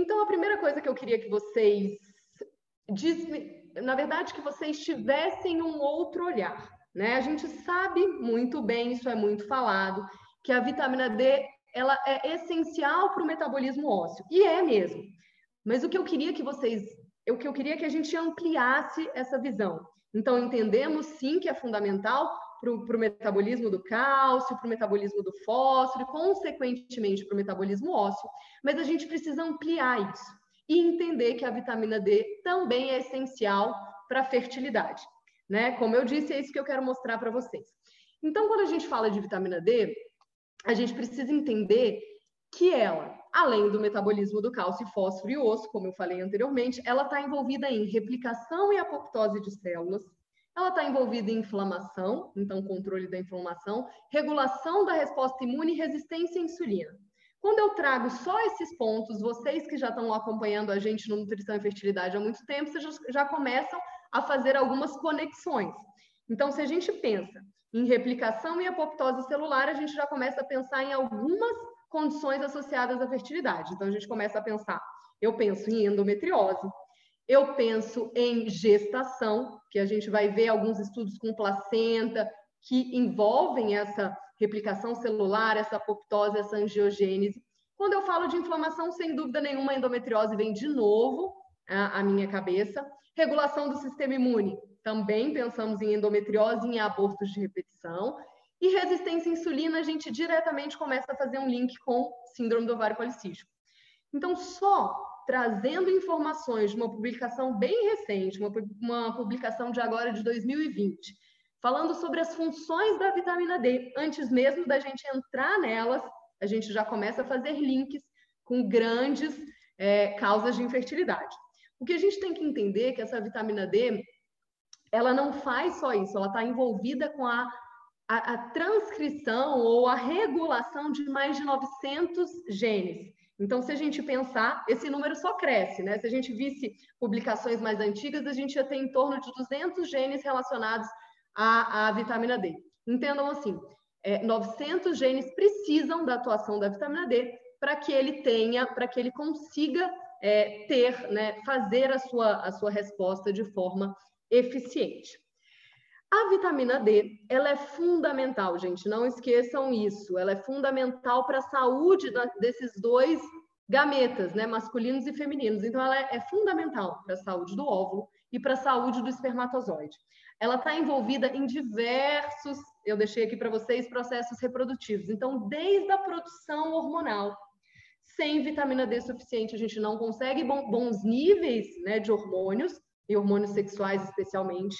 Então, a primeira coisa que eu queria que vocês, na verdade, que vocês tivessem um outro olhar, né? A gente sabe muito bem, isso é muito falado, que a vitamina D ela é essencial para o metabolismo ósseo e é mesmo. Mas o que eu queria que vocês, o que eu queria que a gente ampliasse essa visão. Então entendemos sim que é fundamental para o metabolismo do cálcio, para o metabolismo do fósforo, e consequentemente para o metabolismo ósseo, mas a gente precisa ampliar isso e entender que a vitamina D também é essencial para a fertilidade. Né? Como eu disse, é isso que eu quero mostrar para vocês. Então, quando a gente fala de vitamina D, a gente precisa entender que ela, além do metabolismo do cálcio, fósforo e osso, como eu falei anteriormente, ela está envolvida em replicação e apoptose de células, ela está envolvida em inflamação, então controle da inflamação, regulação da resposta imune e resistência à insulina. Quando eu trago só esses pontos, vocês que já estão acompanhando a gente no Nutrição e Fertilidade há muito tempo, vocês já começam a fazer algumas conexões. Então, se a gente pensa em replicação e apoptose celular, a gente já começa a pensar em algumas condições associadas à fertilidade. Então, a gente começa a pensar, eu penso em endometriose, eu penso em gestação, que a gente vai ver alguns estudos com placenta que envolvem essa replicação celular, essa apoptose, essa angiogênese. Quando eu falo de inflamação, sem dúvida nenhuma, a endometriose vem de novo à minha cabeça. Regulação do sistema imune, também pensamos em endometriose e em abortos de repetição. E resistência à insulina, a gente diretamente começa a fazer um link com síndrome do ovário policístico. Então, só trazendo informações de uma publicação bem recente, uma, uma publicação de agora de 2020, falando sobre as funções da vitamina D. Antes mesmo da gente entrar nelas, a gente já começa a fazer links com grandes é, causas de infertilidade. O que a gente tem que entender é que essa vitamina D, ela não faz só isso, ela está envolvida com a, a, a transcrição ou a regulação de mais de 900 genes. Então, se a gente pensar, esse número só cresce, né? Se a gente visse publicações mais antigas, a gente ia ter em torno de 200 genes relacionados à, à vitamina D. Entendam assim, é, 900 genes precisam da atuação da vitamina D para que ele tenha, para que ele consiga é, ter, né, fazer a sua, a sua resposta de forma eficiente. A vitamina D, ela é fundamental, gente, não esqueçam isso. Ela é fundamental para a saúde da, desses dois gametas, né, masculinos e femininos. Então, ela é, é fundamental para a saúde do óvulo e para a saúde do espermatozoide. Ela está envolvida em diversos, eu deixei aqui para vocês, processos reprodutivos. Então, desde a produção hormonal, sem vitamina D suficiente, a gente não consegue bons níveis né, de hormônios, e hormônios sexuais especialmente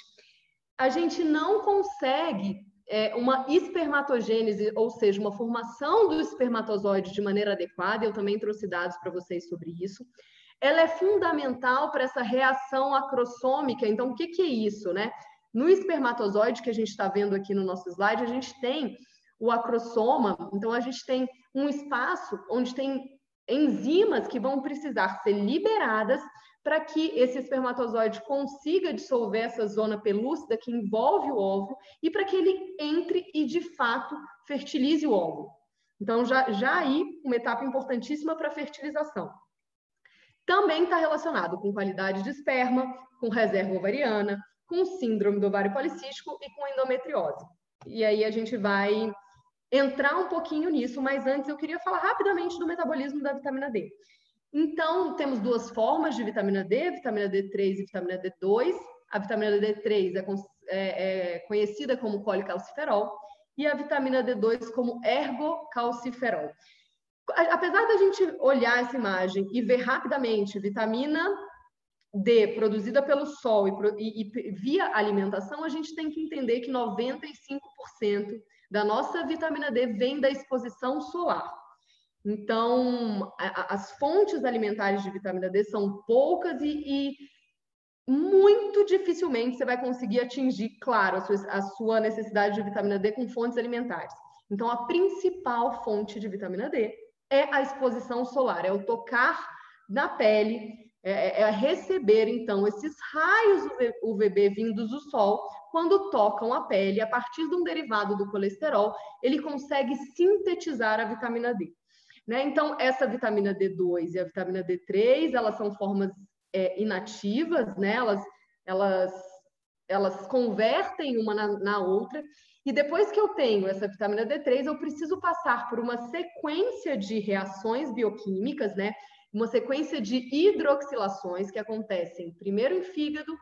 a gente não consegue é, uma espermatogênese, ou seja, uma formação do espermatozoide de maneira adequada, eu também trouxe dados para vocês sobre isso. Ela é fundamental para essa reação acrossômica. Então, o que, que é isso, né? No espermatozoide que a gente está vendo aqui no nosso slide, a gente tem o acrossoma, então a gente tem um espaço onde tem enzimas que vão precisar ser liberadas para que esse espermatozoide consiga dissolver essa zona pelúcida que envolve o óvulo e para que ele entre e, de fato, fertilize o óvulo. Então, já, já aí, uma etapa importantíssima para a fertilização. Também está relacionado com qualidade de esperma, com reserva ovariana, com síndrome do ovário policístico e com endometriose. E aí a gente vai entrar um pouquinho nisso, mas antes eu queria falar rapidamente do metabolismo da vitamina D. Então, temos duas formas de vitamina D, vitamina D3 e vitamina D2. A vitamina D3 é, é, é conhecida como colicalciferol e a vitamina D2 como ergocalciferol. Apesar da gente olhar essa imagem e ver rapidamente vitamina D produzida pelo sol e, e, e via alimentação, a gente tem que entender que 95% da nossa vitamina D vem da exposição solar. Então, as fontes alimentares de vitamina D são poucas e, e, muito dificilmente você vai conseguir atingir, claro, a sua, a sua necessidade de vitamina D com fontes alimentares. Então, a principal fonte de vitamina D é a exposição solar, é o tocar na pele, é, é, receber, então, esses raios UVB vindos do sol, quando tocam a pele, a partir de um derivado do colesterol, ele consegue sintetizar a vitamina D. Né? Então, essa vitamina D2 e a vitamina D3, elas são formas é, inativas, né? elas, elas, elas convertem uma na, na outra. E depois que eu tenho essa vitamina D3, eu preciso passar por uma sequência de reações bioquímicas, né? Uma sequência de hidroxilações que acontecem primeiro em fígado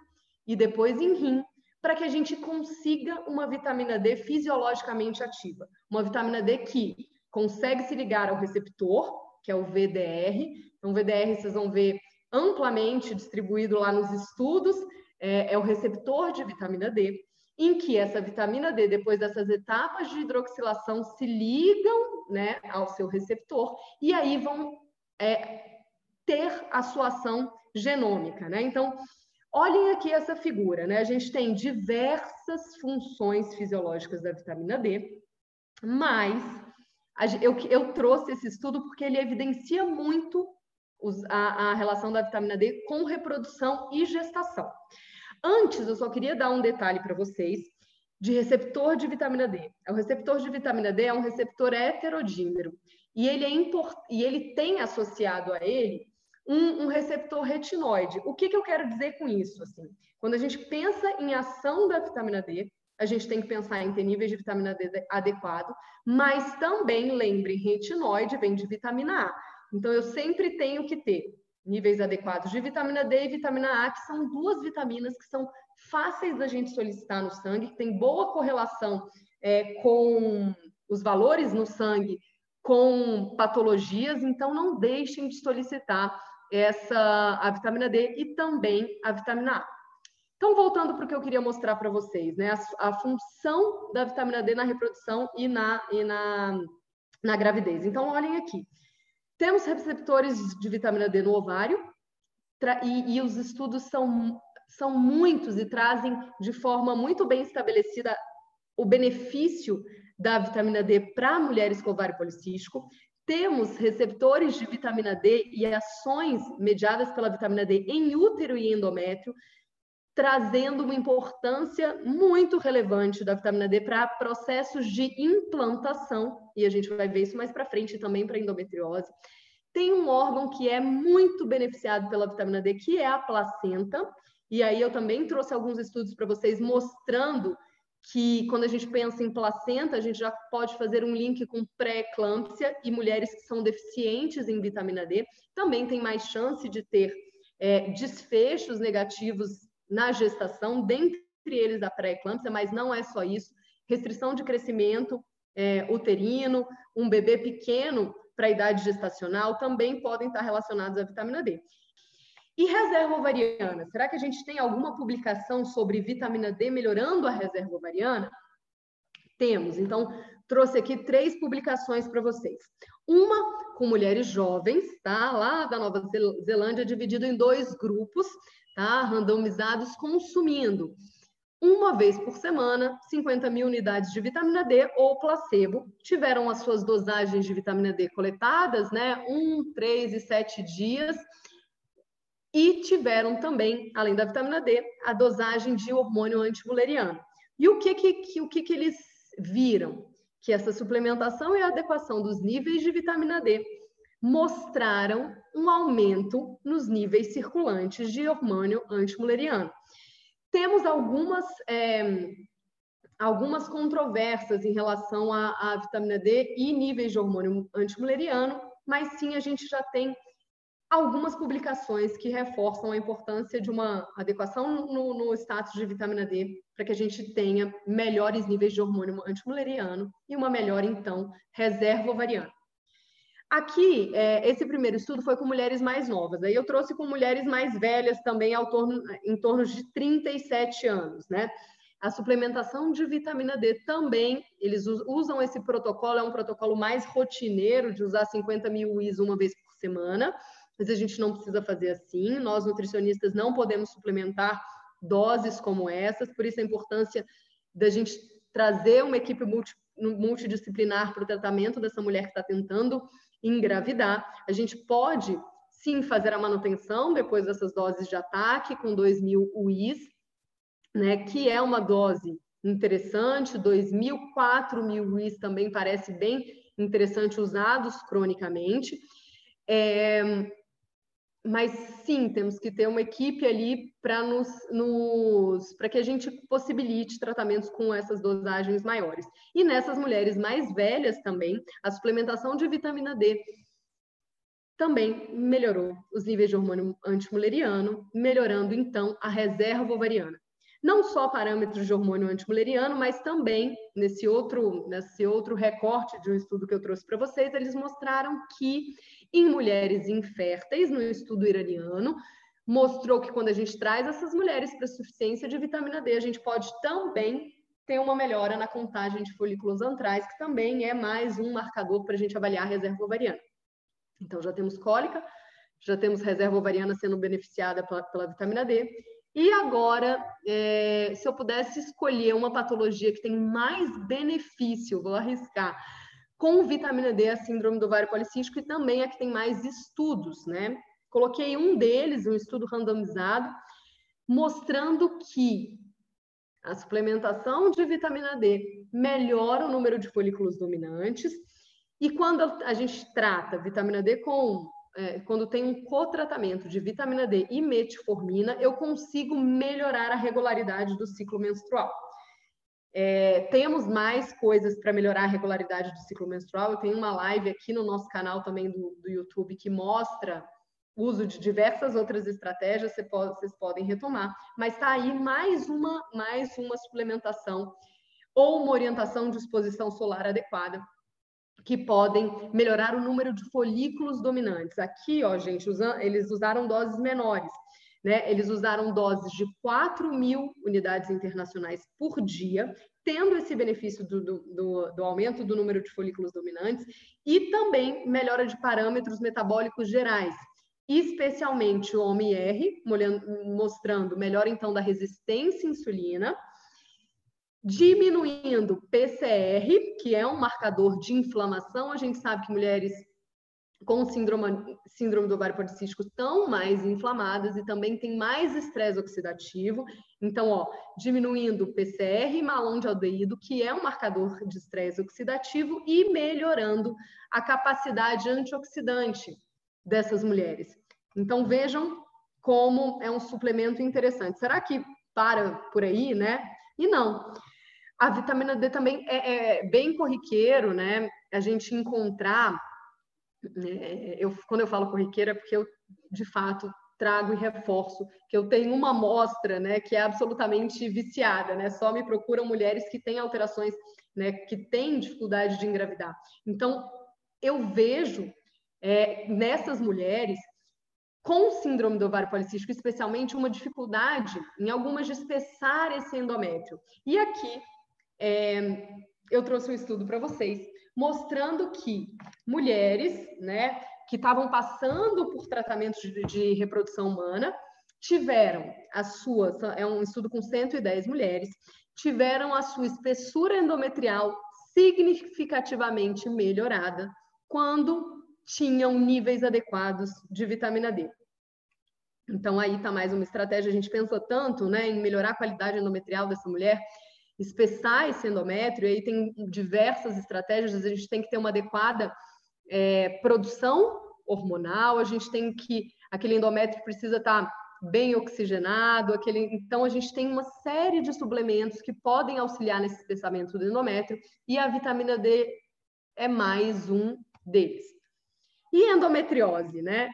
e depois em rim, para que a gente consiga uma vitamina D fisiologicamente ativa. Uma vitamina D que consegue se ligar ao receptor, que é o VDR. Então, o VDR vocês vão ver amplamente distribuído lá nos estudos, é, é o receptor de vitamina D, em que essa vitamina D, depois dessas etapas de hidroxilação, se ligam né, ao seu receptor e aí vão é, ter a sua ação genômica. Né? Então, olhem aqui essa figura. Né? A gente tem diversas funções fisiológicas da vitamina D, mas eu, eu trouxe esse estudo porque ele evidencia muito os, a, a relação da vitamina D com reprodução e gestação. Antes, eu só queria dar um detalhe para vocês de receptor de vitamina D. O receptor de vitamina D é um receptor heterodímero e ele, é import... e ele tem associado a ele um, um receptor retinoide. O que, que eu quero dizer com isso? Assim, quando a gente pensa em ação da vitamina D, a gente tem que pensar em ter níveis de vitamina D adequado, mas também lembre, retinoide vem de vitamina A. Então, eu sempre tenho que ter níveis adequados de vitamina D e vitamina A, que são duas vitaminas que são fáceis da gente solicitar no sangue, que tem boa correlação é, com os valores no sangue com patologias, então não deixem de solicitar essa a vitamina D e também a vitamina A. Então, voltando para o que eu queria mostrar para vocês, né? A, a, função da vitamina D na reprodução e na, e na, na gravidez. Então, olhem aqui. Temos receptores de vitamina D no ovário, e, e os estudos são, são muitos e trazem de forma muito bem estabelecida o benefício da vitamina D para mulheres com ovário policístico. Temos receptores de vitamina D e ações mediadas pela vitamina D em útero e endométrio, trazendo uma importância muito relevante da vitamina D para processos de implantação, e a gente vai ver isso mais para frente também para endometriose. Tem um órgão que é muito beneficiado pela vitamina D, que é a placenta, e aí eu também trouxe alguns estudos para vocês mostrando que quando a gente pensa em placenta, a gente já pode fazer um link com pré-eclâmpsia e mulheres que são deficientes em vitamina D também tem mais chance de ter é, desfechos negativos na gestação, dentre eles a pré-eclâmpsia, mas não é só isso. Restrição de crescimento é, uterino, um bebê pequeno para a idade gestacional também podem estar relacionados à vitamina D. E reserva ovariana? Será que a gente tem alguma publicação sobre vitamina D melhorando a reserva ovariana? Temos. Então, trouxe aqui três publicações para vocês. Uma com mulheres jovens, tá? Lá da Nova Zelândia, dividido em dois grupos tá? randomizados consumindo uma vez por semana 50 mil unidades de vitamina D ou placebo. Tiveram as suas dosagens de vitamina D coletadas, né? Um, três e sete dias. E tiveram também, além da vitamina D, a dosagem de hormônio antimuleriano. E o que, que, o que, que eles viram? Que essa suplementação e adequação dos níveis de vitamina D mostraram um aumento nos níveis circulantes de hormônio antimuleriano. Temos algumas, é, algumas controvérsias em relação à, à, vitamina D e níveis de hormônio antimuleriano, mas sim a gente já tem algumas publicações que reforçam a importância de uma adequação no, no status de vitamina D para que a gente tenha melhores níveis de hormônio antimuleriano e uma melhor, então, reserva ovariana. Aqui, é, esse primeiro estudo foi com mulheres mais novas. Aí eu trouxe com mulheres mais velhas também, ao torno, em torno de 37 anos, né? A suplementação de vitamina D também, eles usam esse protocolo, é um protocolo mais rotineiro, de usar 50 mil UIs uma vez por semana, mas a gente não precisa fazer assim. Nós, nutricionistas, não podemos suplementar doses como essas, por isso a importância da gente trazer uma equipe multi, multidisciplinar para o tratamento dessa mulher que está tentando engravidar. A gente pode sim fazer a manutenção depois dessas doses de ataque com 2.000 UIs, né, que é uma dose interessante, 2.000, 4.000 UIs também parece bem interessante usados cronicamente. É, mas sim, temos que ter uma equipe ali para nos, nos para que a gente possibilite tratamentos com essas dosagens maiores. E nessas mulheres mais velhas também, a suplementação de vitamina D também melhorou os níveis de hormônio antimuleriano, melhorando então a reserva ovariana. Não só parâmetros de hormônio antimuleriano, mas também nesse outro, nesse outro recorte de um estudo que eu trouxe para vocês, eles mostraram que em mulheres inférteis, no estudo iraniano, mostrou que quando a gente traz essas mulheres para suficiência de vitamina D, a gente pode também ter uma melhora na contagem de folículos antrais, que também é mais um marcador para a gente avaliar a reserva ovariana. Então, já temos cólica, já temos reserva ovariana sendo beneficiada pela, pela vitamina D. E agora, é, se eu pudesse escolher uma patologia que tem mais benefício, vou arriscar, com vitamina D, a síndrome do ovário policístico, e também a que tem mais estudos, né? Coloquei um deles, um estudo randomizado, mostrando que a suplementação de vitamina D melhora o número de folículos dominantes, e quando a gente trata vitamina D com é, quando tem um cotratamento de vitamina D e metformina, eu consigo melhorar a regularidade do ciclo menstrual. É, temos mais coisas para melhorar a regularidade do ciclo menstrual. Eu tenho uma live aqui no nosso canal também do, do YouTube que mostra uso de diversas outras estratégias, você pode, vocês podem retomar. Mas está aí mais uma, mais uma suplementação ou uma orientação de exposição solar adequada que podem melhorar o número de folículos dominantes. Aqui, ó, gente, eles usaram doses menores. Né? Eles usaram doses de 4 mil unidades internacionais por dia, tendo esse benefício do, do, do, aumento do número de folículos dominantes e também melhora de parâmetros metabólicos gerais, especialmente o OMR, mostrando melhora então da resistência à insulina, diminuindo PCR, que é um marcador de inflamação. A gente sabe que mulheres com síndrome, síndrome do ovário policístico estão mais inflamadas e também tem mais estresse oxidativo. Então, ó, diminuindo o PCR e malão de aldeído, que é um marcador de estresse oxidativo, e melhorando a capacidade antioxidante dessas mulheres. Então, vejam como é um suplemento interessante. Será que para por aí, né? E não. A vitamina D também é, é bem corriqueiro, né? A gente encontrar eu, quando eu falo corriqueira, é porque eu, de fato, trago e reforço que eu tenho uma amostra, né, que é absolutamente viciada, né? Só me procuram mulheres que têm alterações, né, que têm dificuldade de engravidar. Então, eu vejo é, nessas mulheres com síndrome do ovário policístico, especialmente uma dificuldade em algumas de espessar esse endométrio. E aqui é, eu trouxe um estudo para vocês mostrando que mulheres, né, que estavam passando por tratamentos de, de reprodução humana, tiveram as suas, é um estudo com 110 mulheres, tiveram a sua espessura endometrial significativamente melhorada quando tinham níveis adequados de vitamina D. Então aí está mais uma estratégia, a gente pensou tanto, né, em melhorar a qualidade endometrial dessa mulher, espessar esse endométrio, e aí tem diversas estratégias, a gente tem que ter uma adequada é, produção hormonal, a gente tem que, aquele endométrio precisa estar bem oxigenado, aquele, então a gente tem uma série de suplementos que podem auxiliar nesse espessamento do endométrio, e a vitamina D é mais um deles. E endometriose, né?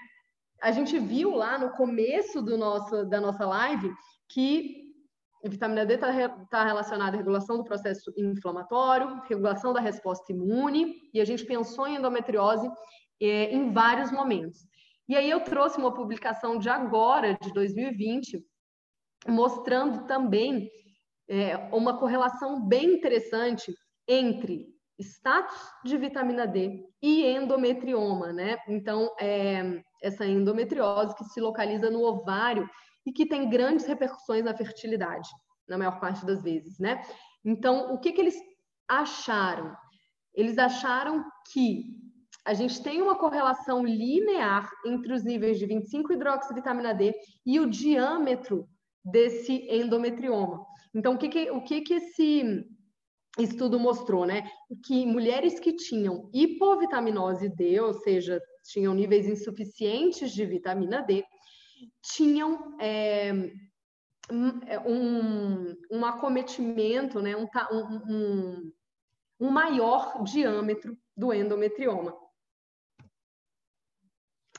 A gente viu lá no começo do nosso, da nossa live que vitamina D está tá relacionada à regulação do processo inflamatório, regulação da resposta imune, e a gente pensou em endometriose é, em vários momentos. E aí eu trouxe uma publicação de agora, de 2020, mostrando também é, uma correlação bem interessante entre status de vitamina D e endometrioma, né? Então, é, essa endometriose que se localiza no ovário e que tem grandes repercussões na fertilidade, na maior parte das vezes, né? Então, o que, que eles acharam? Eles acharam que a gente tem uma correlação linear entre os níveis de 25-hidroxivitamina D e o diâmetro desse endometrioma. Então, o que, que, o que, que esse, estudo mostrou, né, que mulheres que tinham hipovitaminose D, ou seja, tinham níveis insuficientes de vitamina D, tinham é, um, um acometimento, né, um, um, um maior diâmetro do endometrioma.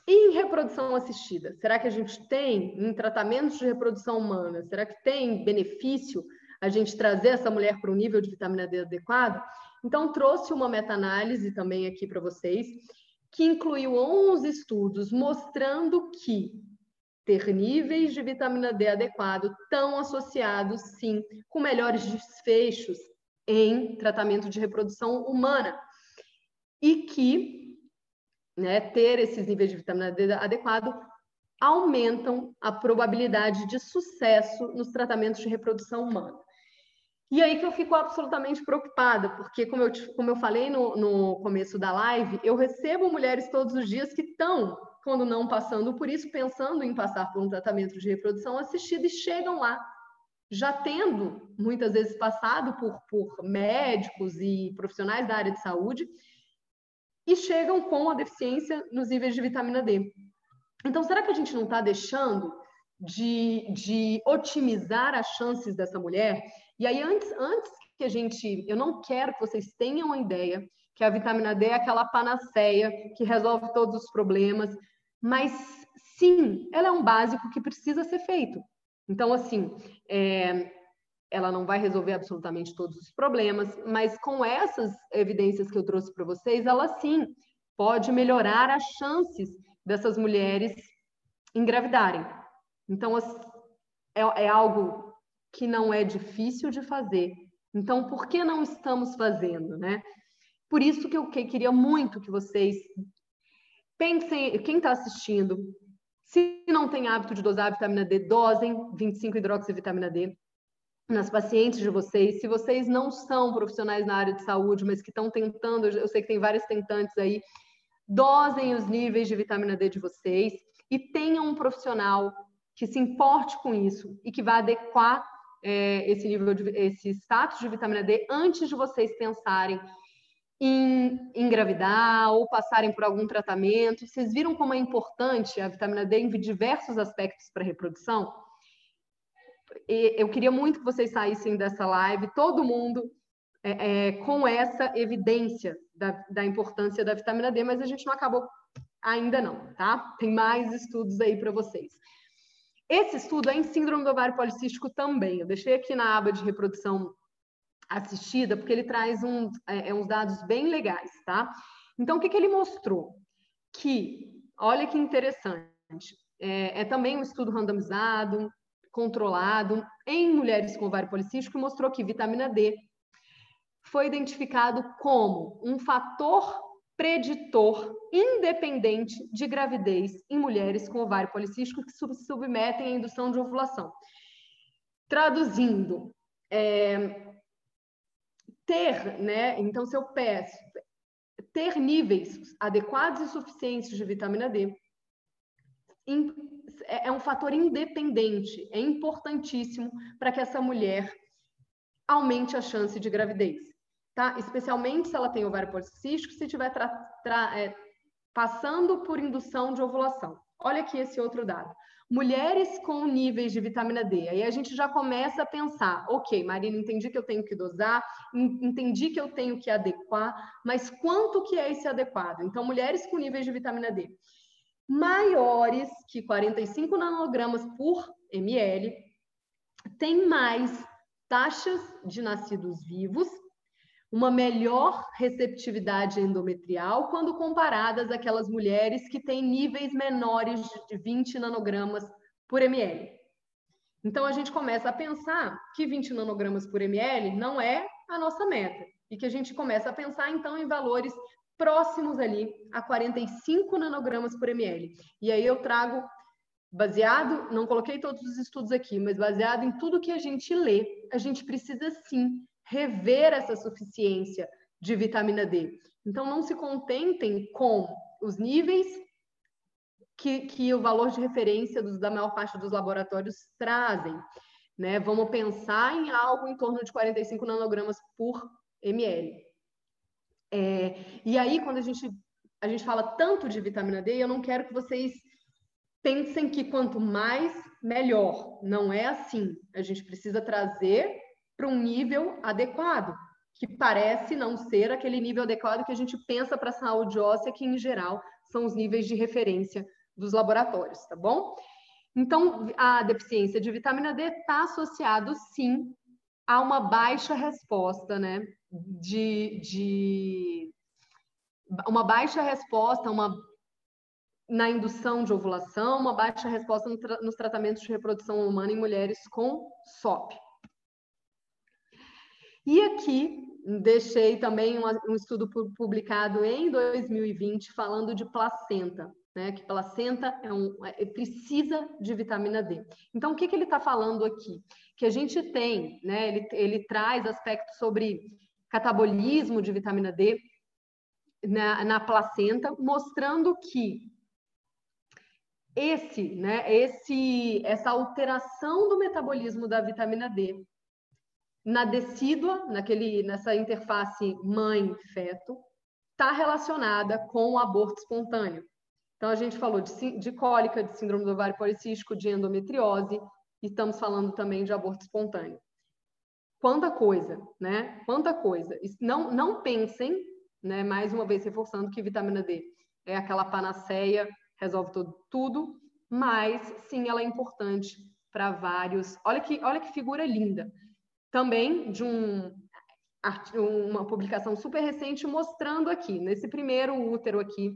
E em reprodução assistida? Será que a gente tem, em tratamentos de reprodução humana, será que tem benefício a gente trazer essa mulher para um nível de vitamina D adequado? Então, trouxe uma meta-análise também aqui para vocês, que incluiu 11 estudos mostrando que ter níveis de vitamina D adequado estão associados, sim, com melhores desfechos em tratamento de reprodução humana. E que né, ter esses níveis de vitamina D adequado aumentam a probabilidade de sucesso nos tratamentos de reprodução humana. E aí que eu fico absolutamente preocupada, porque, como eu, como eu falei no, no começo da live, eu recebo mulheres todos os dias que estão quando não passando por isso, pensando em passar por um tratamento de reprodução assistida e chegam lá, já tendo muitas vezes passado por, por médicos e profissionais da área de saúde, e chegam com a deficiência nos níveis de vitamina D. Então, será que a gente não está deixando de, de otimizar as chances dessa mulher? E aí, antes, antes que a gente. Eu não quero que vocês tenham a ideia que a vitamina D é aquela panaceia que resolve todos os problemas, mas sim, ela é um básico que precisa ser feito. Então, assim, é, ela não vai resolver absolutamente todos os problemas, mas com essas evidências que eu trouxe para vocês, ela sim pode melhorar as chances dessas mulheres engravidarem. Então, é, é algo que não é difícil de fazer. Então, por que não estamos fazendo, né? Por isso que eu queria muito que vocês Pensem, quem está assistindo, se não tem hábito de dosar vitamina D, dosem 25 hidroxivitamina D nas pacientes de vocês. Se vocês não são profissionais na área de saúde, mas que estão tentando, eu sei que tem vários tentantes aí, dosem os níveis de vitamina D de vocês e tenham um profissional que se importe com isso e que vá adequar é, esse nível de esse status de vitamina D antes de vocês pensarem em engravidar ou passarem por algum tratamento. Vocês viram como é importante a vitamina D em diversos aspectos para a reprodução? Eu queria muito que vocês saíssem dessa live, todo mundo é, é, com essa evidência da, da importância da vitamina D, mas a gente não acabou ainda não, tá? Tem mais estudos aí para vocês. Esse estudo é em síndrome do ovário policístico também. Eu deixei aqui na aba de reprodução assistida, porque ele traz um, é, é, uns dados bem legais, tá? Então, o que, que ele mostrou? Que, olha que interessante, é, é também um estudo randomizado, controlado, em mulheres com ovário policístico, mostrou que vitamina D foi identificado como um fator preditor independente de gravidez em mulheres com ovário policístico que se submetem à indução de ovulação. Traduzindo, é, ter, né? Então, se eu peço ter níveis adequados e suficientes de vitamina D, é, é um fator independente, é importantíssimo para que essa mulher aumente a chance de gravidez, tá? Especialmente se ela tem ovário policístico, se estiver é, passando por indução de ovulação. Olha aqui esse outro dado mulheres com níveis de vitamina D. Aí a gente já começa a pensar, ok, Marina, entendi que eu tenho que dosar, entendi que eu tenho que adequar, mas quanto que é esse adequado? Então, mulheres com níveis de vitamina D maiores que 45 nanogramas por ml têm mais taxas de nascidos vivos uma melhor receptividade endometrial quando comparadas àquelas mulheres que têm níveis menores de 20 nanogramas por ml. Então a gente começa a pensar que 20 nanogramas por ml não é a nossa meta e que a gente começa a pensar então em valores próximos ali a 45 nanogramas por ml. E aí eu trago baseado, não coloquei todos os estudos aqui, mas baseado em tudo que a gente lê, a gente precisa sim rever essa suficiência de vitamina D. Então, não se contentem com os níveis que, que o valor de referência dos, da maior parte dos laboratórios trazem. Né? Vamos pensar em algo em torno de 45 nanogramas por ml. É, e aí, quando a gente, a gente fala tanto de vitamina D, eu não quero que vocês pensem que quanto mais, melhor. Não é assim. A gente precisa trazer para um nível adequado, que parece não ser aquele nível adequado que a gente pensa para a saúde óssea, que em geral são os níveis de referência dos laboratórios, tá bom? Então, a deficiência de vitamina D está associado, sim, a uma baixa resposta, né? De, de uma baixa resposta, uma na indução de ovulação, uma baixa resposta no tra nos tratamentos de reprodução humana em mulheres com SOP. E aqui deixei também um, estudo publicado em 2020 falando de placenta, né? Que placenta é um, é, precisa de vitamina D. Então, o que, que ele está falando aqui? Que a gente tem, né? Ele, ele traz aspectos sobre catabolismo de vitamina D na, na placenta, mostrando que esse, né, esse, essa alteração do metabolismo da vitamina D na decídua, naquele, nessa interface mãe-feto, está relacionada com o aborto espontâneo. Então, a gente falou de, de cólica, de síndrome do ovário policístico, de endometriose, e estamos falando também de aborto espontâneo. Quanta coisa, né? Quanta coisa. Não, não pensem, né, mais uma vez reforçando que vitamina D é aquela panaceia resolve tudo, tudo, mas sim, ela é importante para vários. Olha que, olha que figura linda. Também de um, uma publicação super recente mostrando aqui, nesse primeiro útero aqui,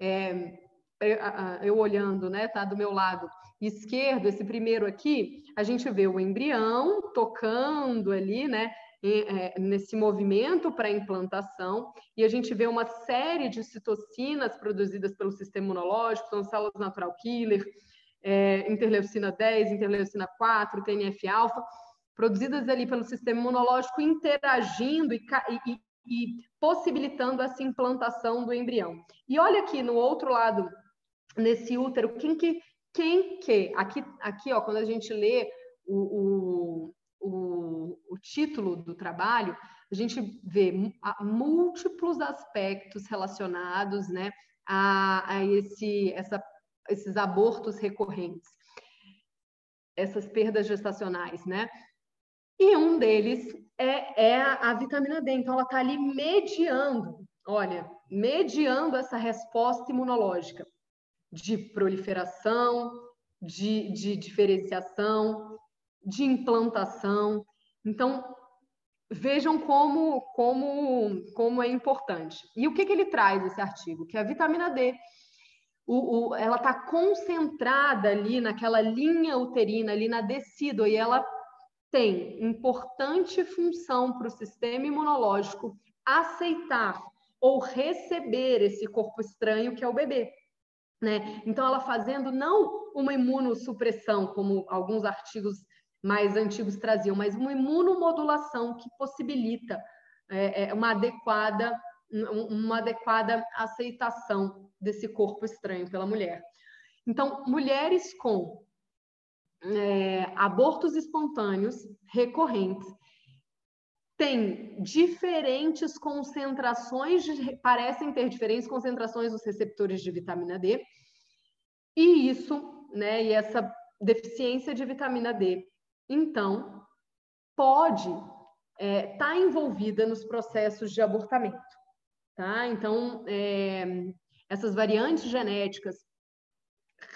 é, eu olhando, né, tá do meu lado esquerdo, esse primeiro aqui, a gente vê o embrião tocando ali, né, é, nesse movimento para implantação, e a gente vê uma série de citocinas produzidas pelo sistema imunológico, são células natural killer, é, interleucina 10, interleucina 4, TNF-alfa, produzidas ali pelo sistema imunológico, interagindo e, e, e possibilitando essa implantação do embrião. E olha aqui no outro lado, nesse útero, quem que, quem que, aqui, aqui ó, quando a gente lê o, o o, o título do trabalho, a gente vê múltiplos aspectos relacionados né, a, a esse, essa, esses abortos recorrentes, essas perdas gestacionais, né? E um deles é, é a, a vitamina D. Então, ela está ali mediando, olha, mediando essa resposta imunológica de proliferação, de, de diferenciação, de implantação. Então, vejam como, como, como é importante. E o que, que ele traz, esse artigo? Que a vitamina D, o, o, ela está concentrada ali naquela linha uterina, ali na decídua, e ela tem importante função para o sistema imunológico aceitar ou receber esse corpo estranho que é o bebê. Né? Então, ela fazendo não uma imunossupressão, como alguns artigos mais antigos traziam, mas uma imunomodulação que possibilita é, é, uma adequada uma adequada aceitação desse corpo estranho pela mulher. Então, mulheres com é, abortos espontâneos recorrentes têm diferentes concentrações, de, parecem ter diferentes concentrações dos receptores de vitamina D, e isso, né, e essa deficiência de vitamina D então, pode estar é, tá envolvida nos processos de abortamento. Tá? Então, é, essas variantes genéticas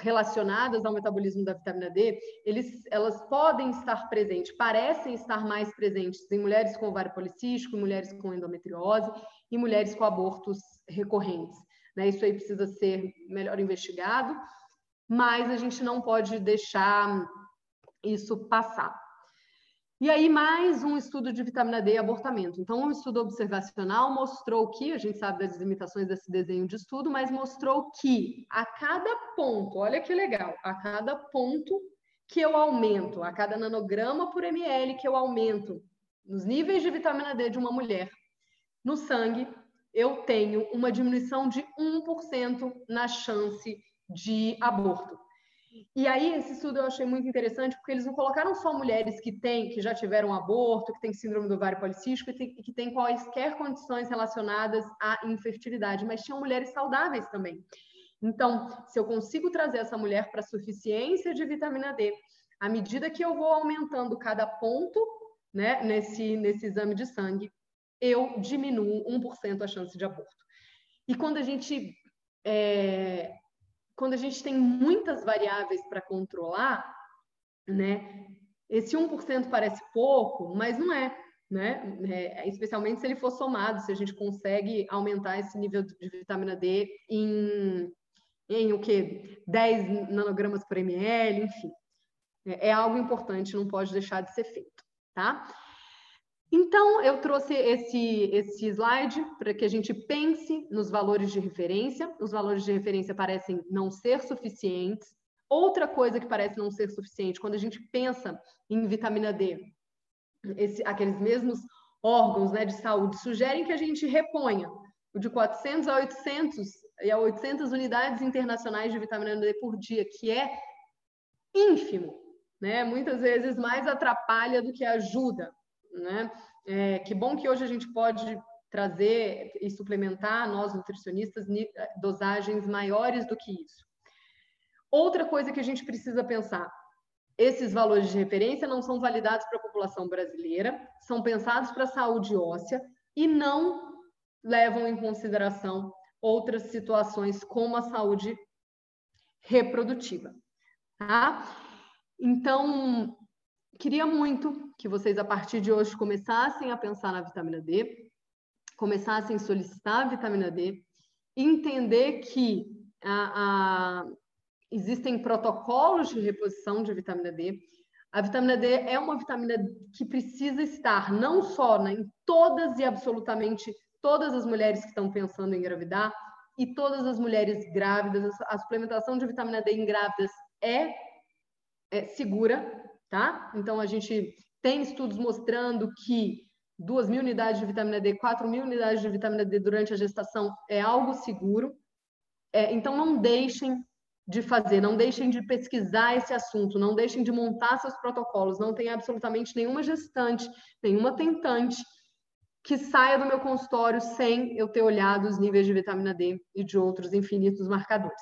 relacionadas ao metabolismo da vitamina D, eles, elas podem estar presentes, parecem estar mais presentes em mulheres com ovário policístico, mulheres com endometriose e mulheres com abortos recorrentes. Né? Isso aí precisa ser melhor investigado, mas a gente não pode deixar isso passar. E aí, mais um estudo de vitamina D e abortamento. Então, um estudo observacional mostrou que, a gente sabe das limitações desse desenho de estudo, mas mostrou que a cada ponto, olha que legal, a cada ponto que eu aumento, a cada nanograma por ml que eu aumento nos níveis de vitamina D de uma mulher no sangue, eu tenho uma diminuição de 1% na chance de aborto. E aí, esse estudo eu achei muito interessante, porque eles não colocaram só mulheres que têm, que já tiveram aborto, que têm síndrome do ovário policístico e que têm quaisquer condições relacionadas à infertilidade, mas tinham mulheres saudáveis também. Então, se eu consigo trazer essa mulher para suficiência de vitamina D, à medida que eu vou aumentando cada ponto né, nesse, nesse exame de sangue, eu diminuo 1% a chance de aborto. E quando a gente é, quando a gente tem muitas variáveis para controlar, né? Esse 1% parece pouco, mas não é, né? É, especialmente se ele for somado, se a gente consegue aumentar esse nível de vitamina D em, em o que 10 nanogramas por ml, enfim. É, é algo importante, não pode deixar de ser feito, tá? Então, eu trouxe esse, esse slide para que a gente pense nos valores de referência. Os valores de referência parecem não ser suficientes. Outra coisa que parece não ser suficiente, quando a gente pensa em vitamina D, esse, aqueles mesmos órgãos né, de saúde sugerem que a gente reponha o de 400 a 800 e a 800 unidades internacionais de vitamina D por dia, que é ínfimo, né? Muitas vezes mais atrapalha do que ajuda né? É, que bom que hoje a gente pode trazer e suplementar, nós nutricionistas, dosagens maiores do que isso. Outra coisa que a gente precisa pensar: esses valores de referência não são validados para a população brasileira, são pensados para a saúde óssea e não levam em consideração outras situações como a saúde reprodutiva. Tá? Então, queria muito que vocês, a partir de hoje, começassem a pensar na vitamina D, começassem a solicitar a vitamina D, entender que a, a, existem protocolos de reposição de vitamina D. A vitamina D é uma vitamina que precisa estar não só né, em todas e absolutamente todas as mulheres que estão pensando em engravidar e todas as mulheres grávidas. A suplementação de vitamina D em grávidas é, é segura, tá? Então, a gente tem estudos mostrando que 2 mil unidades de vitamina D, 4 mil unidades de vitamina D durante a gestação é algo seguro. É, então, não deixem de fazer, não deixem de pesquisar esse assunto, não deixem de montar seus protocolos. Não tem absolutamente nenhuma gestante, nenhuma tentante que saia do meu consultório sem eu ter olhado os níveis de vitamina D e de outros infinitos marcadores.